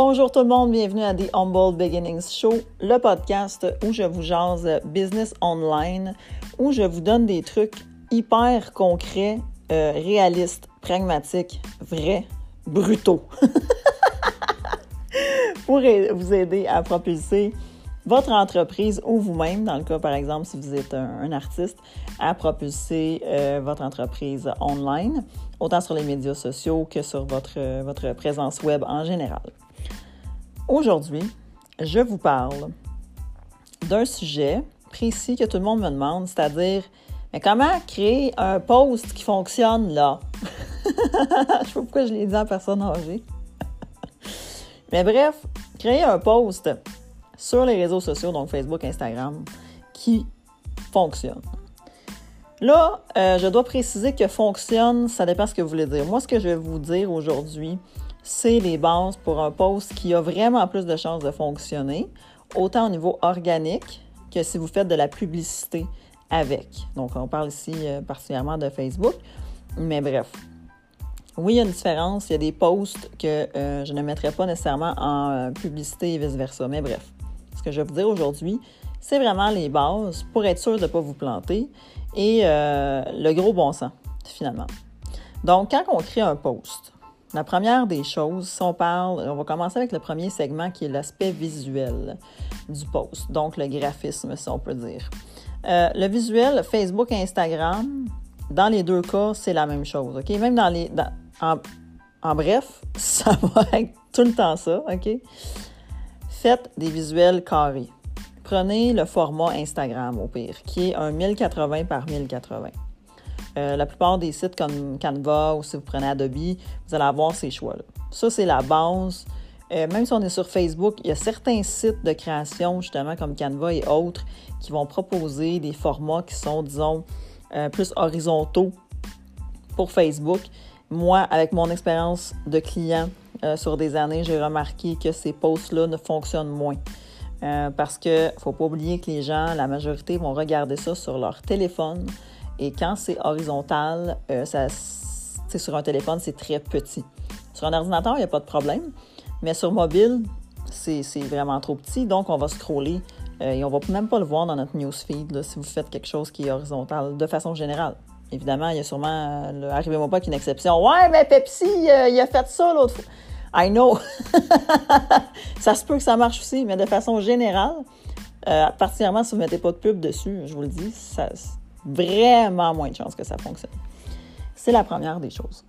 Bonjour tout le monde, bienvenue à The Humble Beginnings Show, le podcast où je vous jase business online, où je vous donne des trucs hyper concrets, euh, réalistes, pragmatiques, vrais, brutaux, pour vous aider à propulser votre entreprise ou vous-même, dans le cas par exemple si vous êtes un, artiste, à propulser euh, votre entreprise online, autant sur les médias sociaux que sur votre, votre présence web en général. Aujourd'hui, je vous parle d'un sujet précis que tout le monde me demande, c'est-à-dire mais comment créer un post qui fonctionne là? je sais pas pourquoi je l'ai dit en personne âgée. mais bref, créer un post sur les réseaux sociaux, donc Facebook, Instagram, qui fonctionne. Là, euh, je dois préciser que fonctionne, ça dépend ce que vous voulez dire. Moi, ce que je vais vous dire aujourd'hui, c'est les bases pour un post qui a vraiment plus de chances de fonctionner, autant au niveau organique que si vous faites de la publicité avec. Donc, on parle ici euh, particulièrement de Facebook, mais bref. Oui, il y a une différence. Il y a des posts que euh, je ne mettrai pas nécessairement en euh, publicité et vice-versa. Mais bref, ce que je vais vous dire aujourd'hui, c'est vraiment les bases pour être sûr de ne pas vous planter et le gros bon sens, finalement. Donc, quand on crée un post, la première des choses, si on parle, on va commencer avec le premier segment qui est l'aspect visuel du post, donc le graphisme, si on peut dire. Euh, le visuel, Facebook et Instagram, dans les deux cas, c'est la même chose, OK? Même dans les. en, bref, ça va être tout le temps ça, OK? Faites des visuels carrés. Prenez le format Instagram au pire, qui est un 1080 par 1080. Euh, la plupart des sites comme Canva ou si vous prenez Adobe, vous allez avoir ces choix-là. Ça, c'est la base. Euh, même si on est sur Facebook, il y a certains sites de création, justement, comme Canva et autres, qui vont proposer des formats qui sont, disons, euh, plus horizontaux pour Facebook. Moi, avec mon expérience de client sur des années, j'ai remarqué que ces posts-là ne fonctionnent moins. parce qu'il ne faut pas oublier que les gens, la majorité, vont regarder ça sur leur téléphone, et quand c'est horizontal, euh, sur un téléphone, c'est très petit. Sur un ordinateur, il n'y a pas de problème. Mais sur mobile, c'est vraiment trop petit. Donc, on va scroller euh, et on ne va même pas le voir dans notre newsfeed si vous faites quelque chose qui est horizontal de façon générale. Évidemment, il y a sûrement, euh, arrivez-moi pas qu'une exception. Ouais, mais Pepsi, il a fait ça l'autre fois. I know. ça se peut que ça marche aussi, mais de façon générale, particulièrement si vous ne mettez pas de pub dessus, je vous le dis, ça, vraiment moins de chances que ça fonctionne. C'est la première des choses.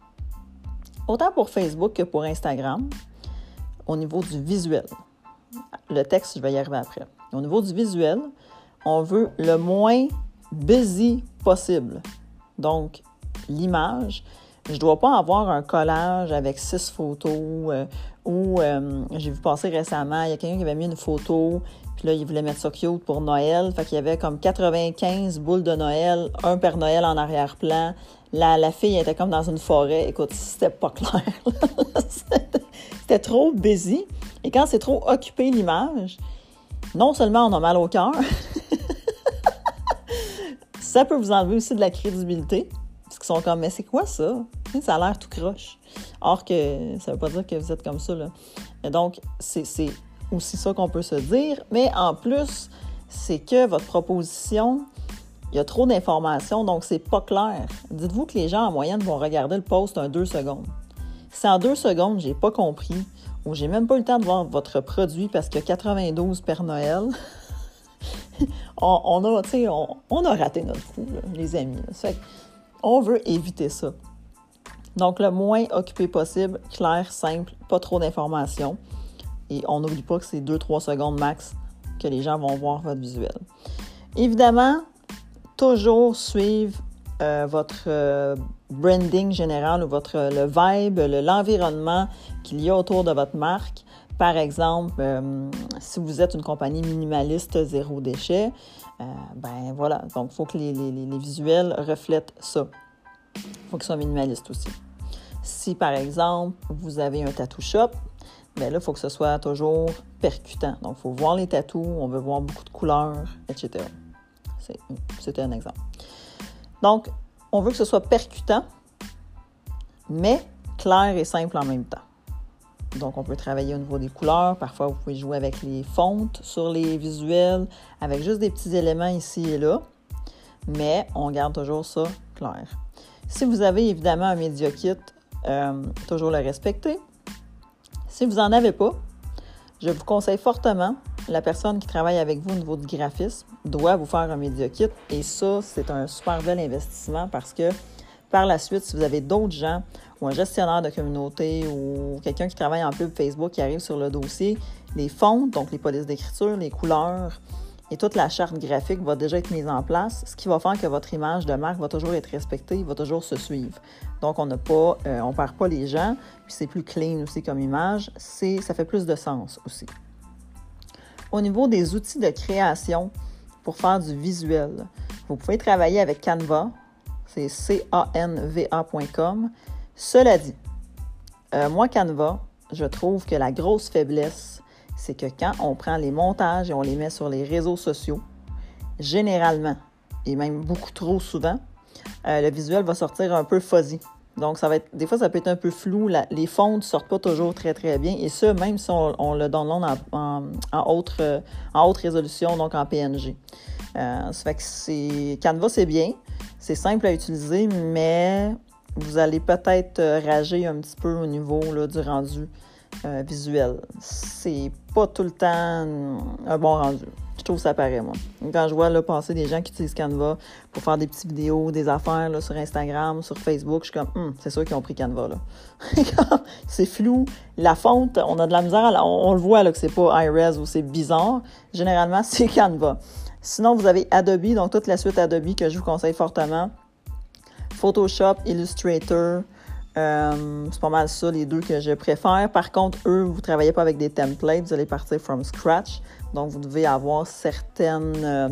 Autant pour Facebook que pour Instagram, au niveau du visuel. Le texte, je vais y arriver après. Au niveau du visuel, on veut le moins busy possible. Donc, l'image, je ne dois pas avoir un collage avec six photos euh, ou euh, j'ai vu passer récemment, il y a quelqu'un qui avait mis une photo puis là, il voulait mettre ça cute pour Noël. Fait qu'il y avait comme 95 boules de Noël, un Père Noël en arrière-plan. La, la fille était comme dans une forêt. Écoute, c'était pas clair. c'était trop busy. Et quand c'est trop occupé l'image, non seulement on a mal au cœur, ça peut vous enlever aussi de la crédibilité. Parce qu'ils sont comme, mais c'est quoi ça? Ça a l'air tout croche. Or que ça veut pas dire que vous êtes comme ça. Là. donc, c'est aussi ça qu'on peut se dire. Mais en plus, c'est que votre proposition, il y a trop d'informations, donc c'est pas clair. Dites-vous que les gens en moyenne vont regarder le post en deux secondes. Si en deux secondes, j'ai pas compris ou j'ai même pas eu le temps de voir votre produit parce a 92 Père Noël, on, a, on, a raté notre coup, les amis. on veut éviter ça. Donc, le moins occupé possible, clair, simple, pas trop d'informations. Et on n'oublie pas que c'est 2-3 secondes max que les gens vont voir votre visuel. Évidemment, toujours suivre euh, votre euh, branding général ou votre, le vibe, l'environnement qu'il y a autour de votre marque. Par exemple, euh, si vous êtes une compagnie minimaliste zéro déchet, ben voilà, donc il faut que les, les, visuels reflètent ça. Il faut qu'ils soient minimalistes aussi. Si par exemple, vous avez un tattoo shop, mais là, il faut que ce soit toujours percutant. Donc, il faut voir les tatous, on veut voir beaucoup de couleurs, etc. C'était un exemple. Donc, on veut que ce soit percutant, mais clair et simple en même temps. Donc, on peut travailler au niveau des couleurs. Parfois, vous pouvez jouer avec les fontes sur les visuels, avec juste des petits éléments ici et là. Mais on garde toujours ça clair. Si vous avez évidemment un Media Kit, euh, toujours le respecter. Si vous n'en avez pas, je vous conseille fortement, la personne qui travaille avec vous au niveau du graphisme doit vous faire un Media Kit. Et ça, c'est un super bel investissement parce que par la suite, si vous avez d'autres gens ou un gestionnaire de communauté ou quelqu'un qui travaille en pub Facebook qui arrive sur le dossier, les fonds, donc les polices d'écriture, les couleurs et toute la charte graphique va déjà être mise en place, ce qui va faire que votre image de marque va toujours être respectée, va toujours se suivre. Donc, on pas, euh, perd pas les gens, puis c'est plus clean aussi comme image, ça fait plus de sens aussi. Au niveau des outils de création pour faire du visuel, vous pouvez travailler avec Canva, c'est C-A-N-V-A.com. Cela dit, euh, moi, Canva, je trouve que la grosse faiblesse, c'est que quand on prend les montages et on les met sur les réseaux sociaux, généralement, et même beaucoup trop souvent, euh, le visuel va sortir un peu fuzzy. Donc, ça va être, des fois, ça peut être un peu flou. les fonds ne sortent pas toujours très, très bien. Et ça, même si on, le donne en, haute, euh, résolution, donc en PNG. ça fait que. Canva, c'est bien. C'est simple à utiliser, mais vous allez peut-être euh, rager un petit peu au niveau du rendu euh, visuel. C'est pas tout le temps un bon rendu. Je trouve que ça paraît, moi. Quand je vois là, passer des gens qui utilisent Canva pour faire des petites vidéos, des affaires sur Instagram, sur Facebook, je suis comme, hum, c'est sûr qu'ils ont pris Canva. c'est flou. La fonte, on a de la misère. On, le voit là, que c'est pas iRes ou c'est bizarre. Généralement, c'est Canva. Sinon, vous avez Adobe, donc toute la suite Adobe que je vous conseille fortement. Photoshop, Illustrator, euh, c'est pas mal ça, les deux que je préfère. Par contre, eux, vous ne travaillez pas avec des templates, vous allez partir from scratch. Donc, vous devez avoir certaines, euh,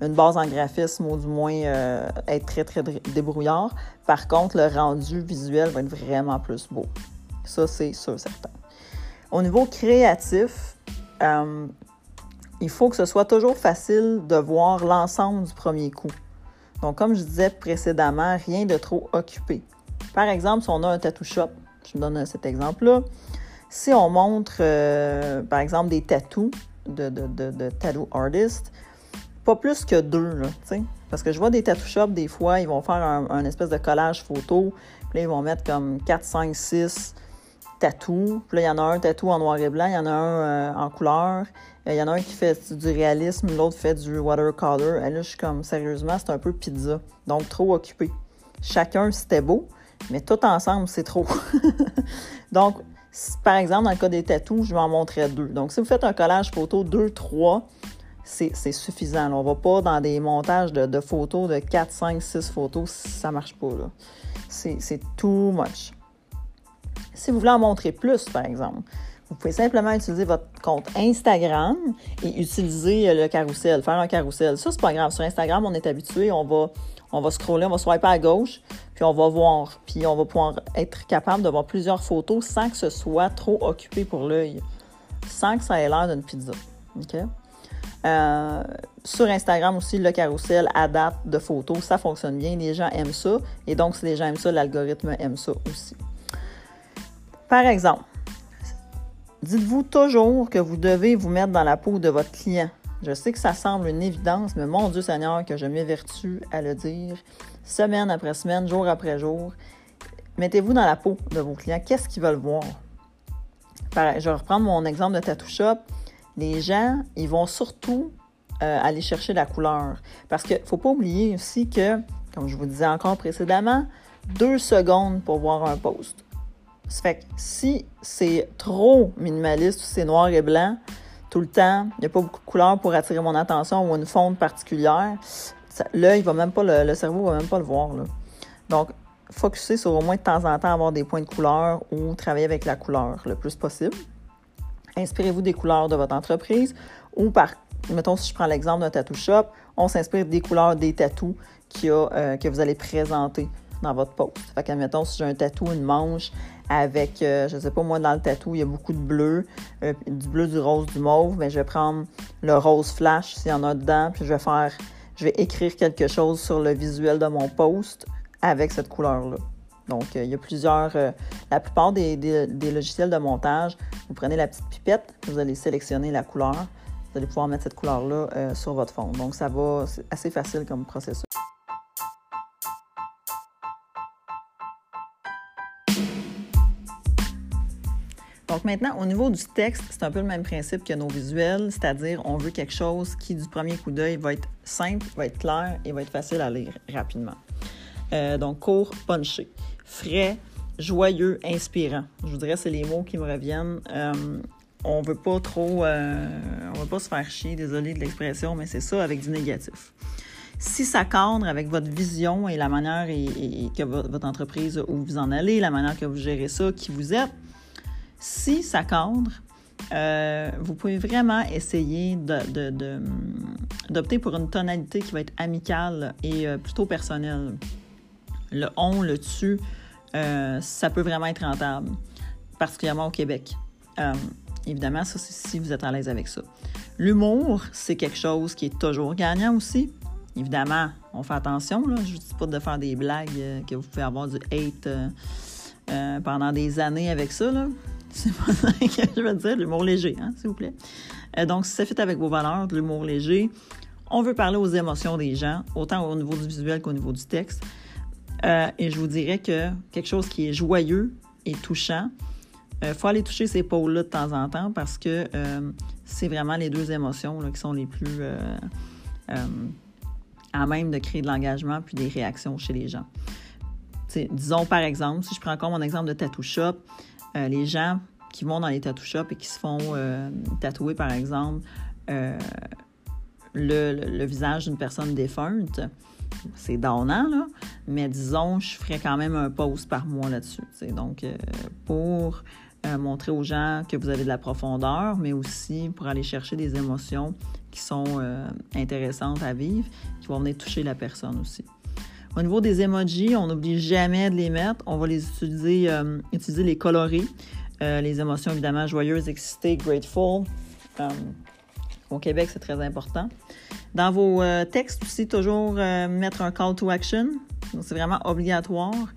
une base en graphisme ou du moins euh, être très, très débrouillard. Par contre, le rendu visuel va être vraiment plus beau. Ça, c'est sûr, certain. Au niveau créatif, il faut que ce soit toujours facile de voir l'ensemble du premier coup. Donc, comme je disais précédemment, rien de trop occupé. Par exemple, si on a un tattoo shop, je vous donne cet exemple-là, si on montre, euh, par exemple, des tattoos de, de, tattoo artists, pas plus que deux, là, Parce que je vois des tattoo shops, des fois, ils vont faire un, espèce de collage photo, puis là, ils vont mettre comme 4, 5, 6 tatous. Puis là, il y en a un tatou en noir et blanc, il y en a un euh, en couleur, il y en a un qui fait du réalisme, l'autre fait du watercolor. Et là, je suis comme, sérieusement, c'est un peu pizza. Donc, trop occupé. Chacun, c'était beau, mais tout ensemble, c'est trop. Donc, par exemple, dans le cas des tatous, je vais en montrer deux. Donc, si vous faites un collage photo 2, 3, c'est suffisant. On ne va pas dans des montages de, photos de 4, 5, 6 photos. Ça ne marche pas. C'est too much. Si vous voulez en montrer plus, par exemple, vous pouvez simplement utiliser votre compte Instagram et utiliser le carrousel, faire un carrousel. Ça, c'est pas grave. Sur Instagram, on est habitué, on va, on va scroller, on va swiper à gauche, puis on va voir. Puis on va pouvoir être capable de voir plusieurs photos sans que ce soit trop occupé pour l'œil, sans que ça ait l'air d'une pizza. OK? Euh, sur Instagram aussi, le carrousel adapte de photos, ça fonctionne bien. Les gens aiment ça. Et donc, si les gens aiment ça, l'algorithme aime ça aussi. Par exemple, dites-vous toujours que vous devez vous mettre dans la peau de votre client. Je sais que ça semble une évidence, mais mon Dieu Seigneur, que je m'évertue à le dire semaine après semaine, jour après jour. Mettez-vous dans la peau de vos clients. Qu'est-ce qu'ils veulent voir? je vais reprendre mon exemple de tattoo shop. Les gens, ils vont surtout euh, aller chercher la couleur. Parce qu'il ne faut pas oublier aussi que, comme je vous disais encore précédemment, deux secondes pour voir un post. Ça fait que si c'est trop minimaliste ou c'est noir et blanc tout le temps, il n'y a pas beaucoup de couleurs pour attirer mon attention ou une fonte particulière, l'œil va même pas, le, cerveau va même pas le voir. Donc, focuser sur au moins de temps en temps avoir des points de couleur ou travailler avec la couleur le plus possible. Inspirez-vous des couleurs de votre entreprise ou par, mettons si je prends l'exemple d'un tattoo shop, on s'inspire des couleurs des tattoos euh, que vous allez présenter dans votre post. Fait que, mettons, si j'ai un tatou, une manche, avec, euh, je sais pas, moi, dans le tatou, il y a beaucoup de bleu, euh, du bleu, du rose, du mauve, mais je vais prendre le rose flash s'il y en a dedans, puis je vais faire, je vais écrire quelque chose sur le visuel de mon post avec cette couleur-là. Donc, il y a plusieurs, la plupart des, des, logiciels de montage, vous prenez la petite pipette, vous allez sélectionner la couleur, vous allez pouvoir mettre cette couleur-là sur votre fond. Donc, ça va, c'est assez facile comme processus. Donc maintenant, au niveau du texte, c'est un peu le même principe que nos visuels, c'est-à-dire on veut quelque chose qui, du premier coup d'œil, va être simple, va être clair et va être facile à lire rapidement. Euh, donc court, punché, frais, joyeux, inspirant. Je vous dirais, c'est les mots qui me reviennent. Euh, on veut pas trop, euh, on veut pas se faire chier, désolé de l'expression, mais c'est ça avec du négatif. Si ça cadre avec votre vision et la manière que votre entreprise, où vous en allez, la manière que vous gérez ça, qui vous êtes, si ça cadre, euh, vous pouvez vraiment essayer d'opter pour une tonalité qui va être amicale et euh, plutôt personnelle. Le on, le tu, euh, ça peut vraiment être rentable, particulièrement au Québec. évidemment, ça, c'est si vous êtes à l'aise avec ça. L'humour, c'est quelque chose qui est toujours gagnant aussi. Évidemment, on fait attention. Là. Je ne dis pas de faire des blagues que vous pouvez avoir du hate pendant des années avec ça. C'est pas ça que je veux dire, l'humour léger, hein, s'il vous plaît. Euh, donc, si ça fait avec vos valeurs, l'humour léger, on veut parler aux émotions des gens, autant au niveau du visuel qu'au niveau du texte. Euh, et je vous dirais que quelque chose qui est joyeux et touchant, il euh, faut aller toucher ces pôles-là de temps en temps parce que c'est vraiment les deux émotions qui sont les plus à même de créer de l'engagement puis des réactions chez les gens. disons par exemple, si je prends encore mon exemple de Tattoo Shop, euh, les gens qui vont dans les tattoo shops et qui se font euh, tatouer, par exemple, euh, le, visage d'une personne défunte, c'est donnant, là, mais disons, je ferais quand même un post par mois là-dessus. Donc, pour montrer aux gens que vous avez de la profondeur, mais aussi pour aller chercher des émotions qui sont intéressantes à vivre, qui vont venir toucher la personne aussi. Au niveau des emojis, on n'oublie jamais de les mettre. On va les utiliser, euh, utiliser les colorés. Euh, les émotions, évidemment, joyeuses, excitées, grateful. Euh, au Québec, c'est très important. Dans vos textes aussi, toujours mettre un call to action. C'est vraiment obligatoire.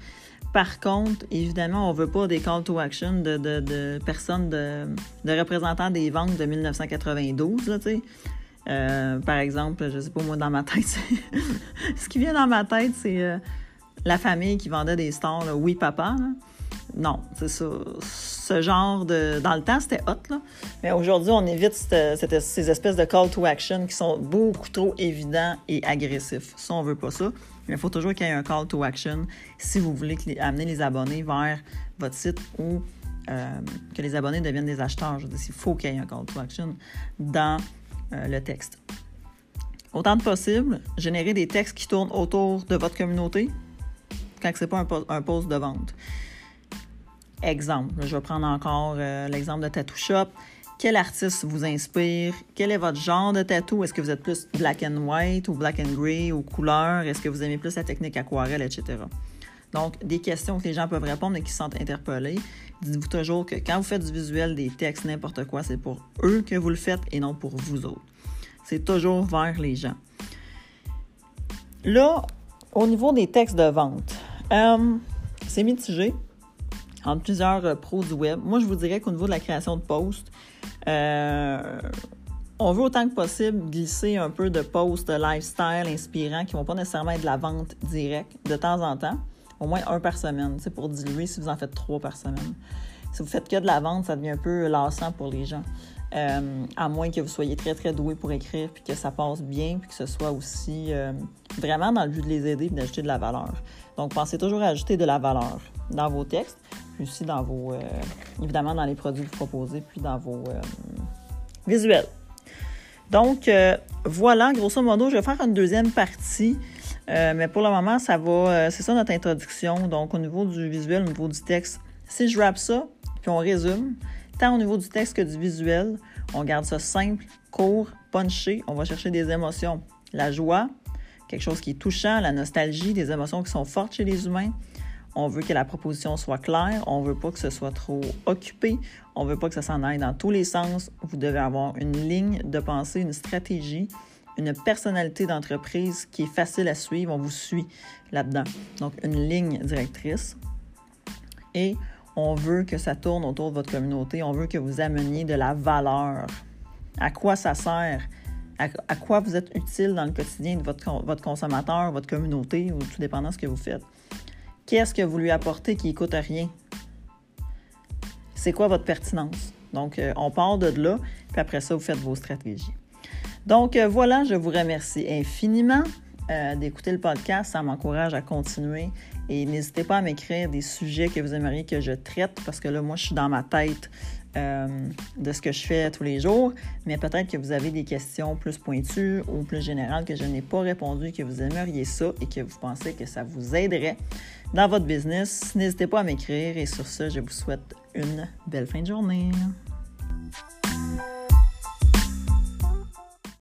Par contre, évidemment, on ne veut pas des call to action de, personnes, de, représentants des ventes de 1992. Là, euh, par exemple, je sais pas, moi, dans ma tête, ce qui vient dans ma tête, c'est euh, la famille qui vendait des stores, oui, papa. Non, c'est ça. Ce genre de. Dans le temps, c'était hot, là. Mais aujourd'hui, on évite ces espèces de call to action qui sont beaucoup trop évidents et agressifs. Ça, on veut pas ça. Mais il faut toujours qu'il y ait un call to action si vous voulez amener les abonnés vers votre site ou euh, que les abonnés deviennent des acheteurs. Je veux dire, il faut qu'il y ait un call to action dans euh, le texte. Autant de possible, générer des textes qui tournent autour de votre communauté quand ce n'est pas un, post de vente. Exemple, je vais prendre encore euh, l'exemple de Tattoo Shop. Quel artiste vous inspire? Quel est votre genre de tatou? Est-ce que vous êtes plus black and white ou black and gray ou couleur? Est-ce que vous aimez plus la technique aquarelle, etc.? Donc, des questions que les gens peuvent répondre et qui se sentent interpellés. Dites-vous toujours que quand vous faites du visuel, des textes, n'importe quoi, c'est pour eux que vous le faites et non pour vous autres. C'est toujours vers les gens. Là, au niveau des textes de vente, euh, c'est mitigé entre plusieurs euh, pros du web. Moi, je vous dirais qu'au niveau de la création de posts, euh, on veut autant que possible glisser un peu de posts lifestyle inspirants qui ne vont pas nécessairement être de la vente directe de temps en temps au moins un par semaine. C'est pour diluer si vous en faites trois par semaine. Si vous faites que de la vente, ça devient un peu lassant pour les gens. Euh, à moins que vous soyez très, très doué pour écrire, puis que ça passe bien, puis que ce soit aussi euh, vraiment dans le but de les aider et d'ajouter de la valeur. Donc, pensez toujours à ajouter de la valeur dans vos textes, puis aussi dans vos, euh, évidemment, dans les produits que vous proposez, puis dans vos visuels. Donc, voilà, grosso modo, je vais faire une deuxième partie euh, mais pour le moment, ça va. Euh, c'est ça notre introduction. Donc, au niveau du visuel, au niveau du texte, si je rappe ça, puis on résume, tant au niveau du texte que du visuel, on garde ça simple, court, punché. On va chercher des émotions. La joie, quelque chose qui est touchant, la nostalgie, des émotions qui sont fortes chez les humains. On veut que la proposition soit claire, on veut pas que ce soit trop occupé, on veut pas que ça s'en aille dans tous les sens. Vous devez avoir une ligne de pensée, une stratégie une personnalité d'entreprise qui est facile à suivre. On vous suit là-dedans. Donc, une ligne directrice. et on veut que ça tourne autour de votre communauté. On veut que vous ameniez de la valeur. À quoi ça sert? À, quoi vous êtes utile dans le quotidien de votre, votre consommateur, votre communauté, ou tout dépendant de ce que vous faites? Qu'est-ce que vous lui apportez qui ne coûte rien? C'est quoi votre pertinence? Donc, euh, on part de là, puis après ça, vous faites vos stratégies. Donc, euh, voilà, je vous remercie infiniment euh, d'écouter le podcast. Ça m'encourage à continuer. Et n'hésitez pas à m'écrire des sujets que vous aimeriez que je traite, parce que là, moi, je suis dans ma tête de ce que je fais tous les jours, mais peut-être que vous avez des questions plus pointues ou plus générales que je n'ai pas répondu, que vous aimeriez ça et que vous pensez que ça vous aiderait dans votre business. N'hésitez pas à m'écrire et sur ce, je vous souhaite une belle fin de journée.